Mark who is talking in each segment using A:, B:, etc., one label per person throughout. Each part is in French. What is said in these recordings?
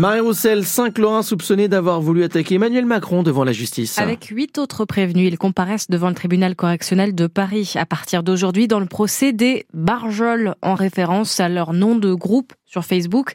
A: Marie Roussel, cinq Lorrains soupçonnés d'avoir voulu attaquer Emmanuel Macron devant la justice.
B: Avec huit autres prévenus, ils comparaissent devant le tribunal correctionnel de Paris à partir d'aujourd'hui dans le procès des Barjols en référence à leur nom de groupe sur Facebook.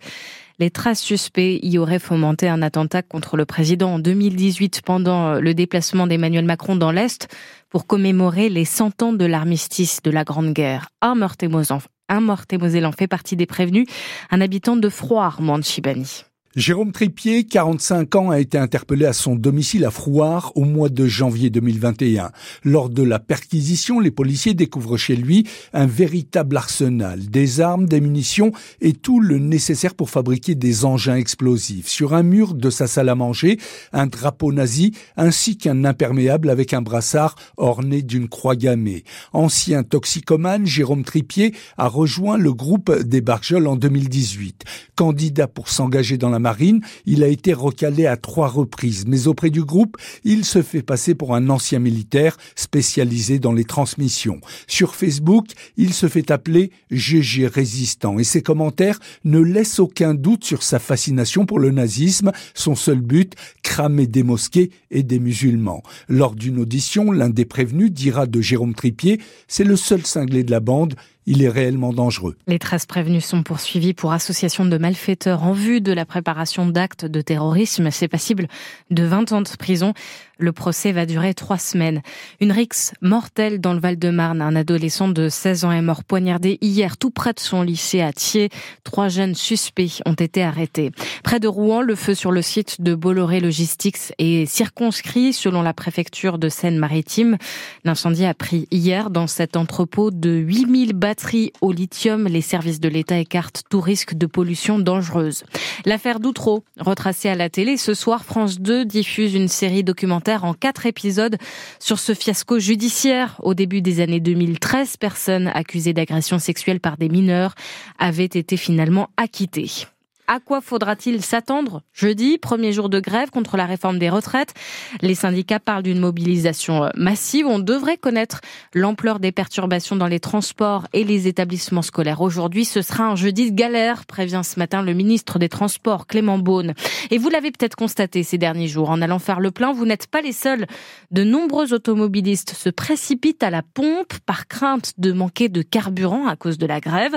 B: Les traces suspects y auraient fomenté un attentat contre le président en 2018 pendant le déplacement d'Emmanuel Macron dans l'Est pour commémorer les 100 ans de l'armistice de la Grande Guerre. Un Meurthe-et-Moselle en fait partie des prévenus, un habitant de Froid, Chibani.
C: Jérôme Tripier, 45 ans, a été interpellé à son domicile à Frouard au mois de janvier 2021. Lors de la perquisition, les policiers découvrent chez lui un véritable arsenal, des armes, des munitions et tout le nécessaire pour fabriquer des engins explosifs. Sur un mur de sa salle à manger, un drapeau nazi ainsi qu'un imperméable avec un brassard orné d'une croix gammée. Ancien toxicomane, Jérôme Tripier a rejoint le groupe des Barjols en 2018. Candidat pour s'engager dans la marine, il a été recalé à trois reprises, mais auprès du groupe, il se fait passer pour un ancien militaire spécialisé dans les transmissions. Sur Facebook, il se fait appeler GG résistant et ses commentaires ne laissent aucun doute sur sa fascination pour le nazisme, son seul but, cramer des mosquées et des musulmans. Lors d'une audition, l'un des prévenus dira de Jérôme Tripier, c'est le seul cinglé de la bande, il est réellement dangereux.
B: Les 13 prévenus sont poursuivis pour association de malfaiteurs en vue de la préparation d'actes de terrorisme. C'est passible de 20 ans de prison. Le procès va durer trois semaines. Une rixe mortelle dans le Val-de-Marne. Un adolescent de 16 ans est mort poignardé hier tout près de son lycée à Thiers. Trois jeunes suspects ont été arrêtés. Près de Rouen, le feu sur le site de Bolloré Logistics est circonscrit selon la préfecture de Seine-Maritime. L'incendie a pris hier dans cet entrepôt de 8000 lithium. Les services de l'État écartent tout risque de pollution dangereuse. L'affaire Doutreau, retracée à la télé, ce soir, France 2 diffuse une série documentaire en quatre épisodes sur ce fiasco judiciaire. Au début des années 2013, personnes accusées d'agression sexuelle par des mineurs avaient été finalement acquittées. À quoi faudra-t-il s'attendre Jeudi, premier jour de grève contre la réforme des retraites? Les syndicats parlent d'une mobilisation massive. On devrait connaître l'ampleur des perturbations dans les transports et les établissements scolaires. Aujourd'hui, ce sera un jeudi de galère, prévient ce matin le ministre des Transports, Clément Beaune. Et vous l'avez peut-être constaté ces derniers jours. En allant faire le plein, vous n'êtes pas les seuls. De nombreux automobilistes se précipitent à la pompe par crainte de manquer de carburant à cause de la grève.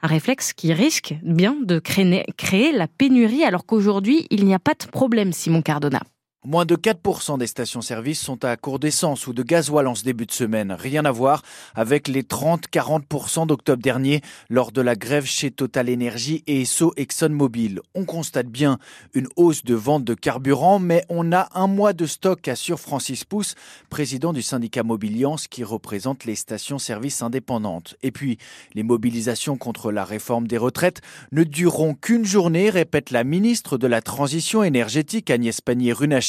B: Un réflexe qui risque bien de créer, la pénurie alors qu'aujourd'hui, il n'y a pas de problème, Simon Cardona.
D: Moins de 4% des stations-service sont à court d'essence ou de gasoil en ce début de semaine. Rien à voir avec les 30-40% d'octobre dernier lors de la grève chez Total Energy et Esso ExxonMobil. On constate bien une hausse de vente de carburant, mais on a un mois de stock, assure Francis Pousse, président du syndicat Mobiliance qui représente les stations-service indépendantes. Et puis, les mobilisations contre la réforme des retraites ne dureront qu'une journée, répète la ministre de la Transition énergétique Agnès Pannier-Runacher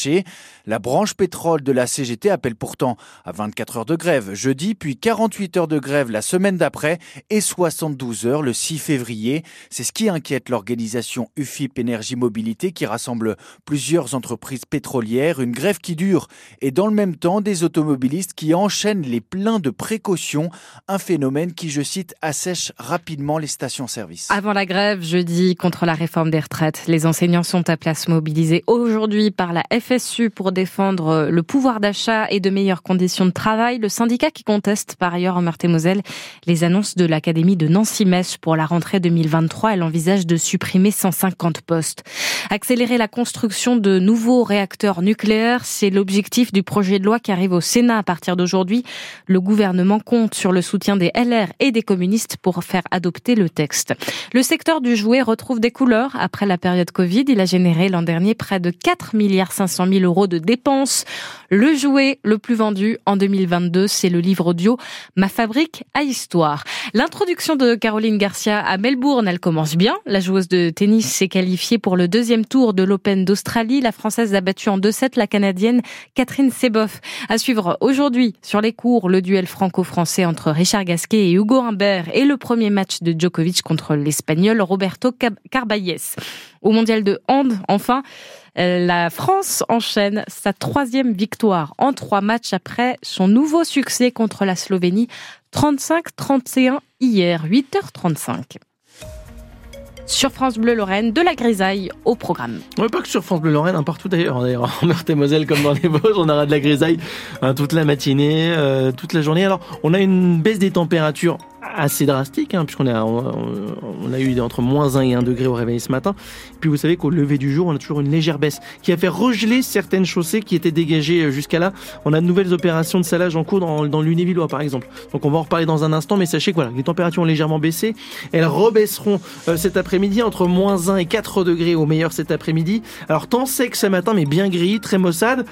D: la branche pétrole de la CGT appelle pourtant à 24 heures de grève jeudi, puis 48 heures de grève la semaine d'après et 72 heures le 6 février. C'est ce qui inquiète l'organisation UFIP Énergie Mobilité qui rassemble plusieurs entreprises pétrolières. Une grève qui dure et dans le même temps des automobilistes qui enchaînent les pleins de précautions. Un phénomène qui, je cite, assèche rapidement les stations-service.
B: Avant la grève jeudi contre la réforme des retraites, les enseignants sont à place mobilisés aujourd'hui par la FSU pour défendre euh, le pouvoir d'achat et de meilleures conditions de travail. Le syndicat qui conteste par ailleurs en Meurthe-et-Moselle les annonces de l'Académie de Nancy-Metz pour la rentrée 2023. Elle envisage de supprimer 150 postes. Accélérer la construction de nouveaux réacteurs nucléaires, c'est l'objectif du projet de loi qui arrive au Sénat à partir d'aujourd'hui. Le gouvernement compte sur le soutien des LR et des communistes pour faire adopter le texte. Le secteur du jouet retrouve des couleurs après la période Covid. Il a généré l'an dernier près de 4 milliards 500 500 000 euros de dépenses. Le jouet le plus vendu en 2022, c'est le livre audio Ma fabrique à histoire. L'introduction de Caroline Garcia à Melbourne, elle commence bien. La joueuse de tennis s'est qualifiée pour le deuxième tour de l'Open d'Australie. La Française a battu en 2-7 la Canadienne Catherine Seboff. À suivre aujourd'hui sur les cours, le duel franco-français entre Richard Gasquet et Hugo Humbert et le premier match de Djokovic contre l'Espagnol Roberto Carballes. Au mondial de hand, enfin, la France enchaîne sa troisième victoire en trois matchs après son nouveau succès contre la Slovénie 35-31 hier, 8h35. sur France Bleu Lorraine, de la grisaille au programme.
A: Oui, pas que sur France Bleu Lorraine, hein, partout d'ailleurs. D'ailleurs, en Meurthe-et-Moselle comme dans les Vosges, on aura de la grisaille hein, toute la matinée, euh, toute la journée. Alors, on a une baisse des températures assez drastique, hein, puisqu'on a, on, a eu entre moins 1 et 1 degré au réveil ce matin. puis vous savez qu'au lever du jour, on a toujours une légère baisse qui a fait regeler certaines chaussées qui étaient dégagées euh, jusqu'à là. On a de nouvelles opérations de salage en cours dans, dans l'Unévillois par exemple. Donc on va en reparler dans un instant, mais sachez que voilà, les températures ont légèrement baissé. Elles rebaisseront euh, cet après-midi entre moins 1 et 4 degrés au meilleur cet après-midi. Alors temps sec ce matin, mais bien gris, très maussade.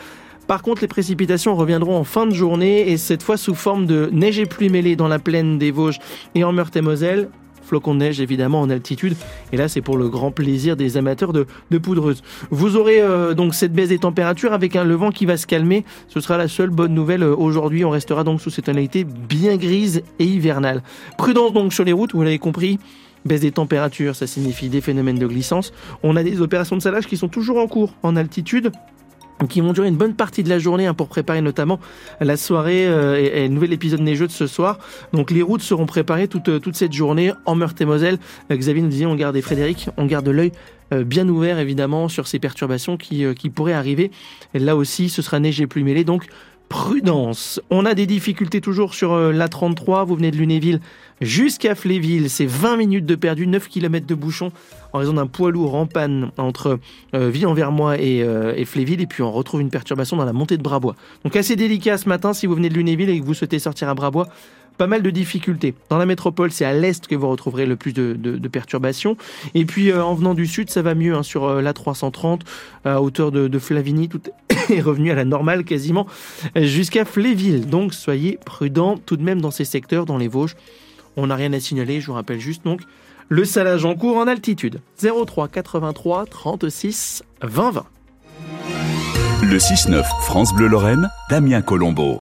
A: Par contre, les précipitations reviendront en fin de journée et cette fois sous forme de neige et pluie mêlée dans la plaine des Vosges et en Meurthe-et-Moselle flocons de neige évidemment en altitude. Et là, c'est pour le grand plaisir des amateurs de, de poudreuse. Vous aurez euh, donc cette baisse des températures avec un levant qui va se calmer. Ce sera la seule bonne nouvelle euh, aujourd'hui. On restera donc sous cette tonalité bien grise et hivernale. Prudence donc sur les routes, vous l'avez compris. Baisse des températures, ça signifie des phénomènes de glissance. On a des opérations de salage qui sont toujours en cours en altitude qui vont durer une bonne partie de la journée hein, pour préparer notamment la soirée euh, et, et, nouvel épisode neigeux de ce soir. Donc les routes seront préparées toute, euh, toute cette journée en Meurthe-et-Moselle. Euh, Xavier nous disait on garde, Frédéric, on garde l'œil bien ouvert évidemment sur ces perturbations qui, qui pourraient arriver. Et là aussi, ce sera neige et pluie mêlée, donc prudence. On a des difficultés toujours sur l'A33, vous venez de Lunéville jusqu'à Fléville, c'est 20 minutes de perdu, 9 km de bouchon en raison d'un poids lourd en panne entre euh, Ville-en-Vermois et, euh, et, Fléville. Et puis on retrouve une perturbation dans la montée de Brabois. Donc assez délicat ce matin si vous venez de Lunéville et que vous souhaitez sortir à Brabois. Pas mal de difficultés. Dans la métropole, c'est à l'est que vous retrouverez le plus de, perturbations. Et puis euh, en venant du sud, ça va mieux hein, sur euh, la 330 à hauteur de, de Flavigny. Tout est revenu à la normale quasiment jusqu'à Fléville. Donc soyez prudents tout de même dans ces secteurs, dans les Vosges. On n'a rien à signaler, je vous rappelle juste donc le salage en cours en altitude. 03 83 36 20 20.
E: Le 6-9 France Bleu Lorraine, Damien Colombo.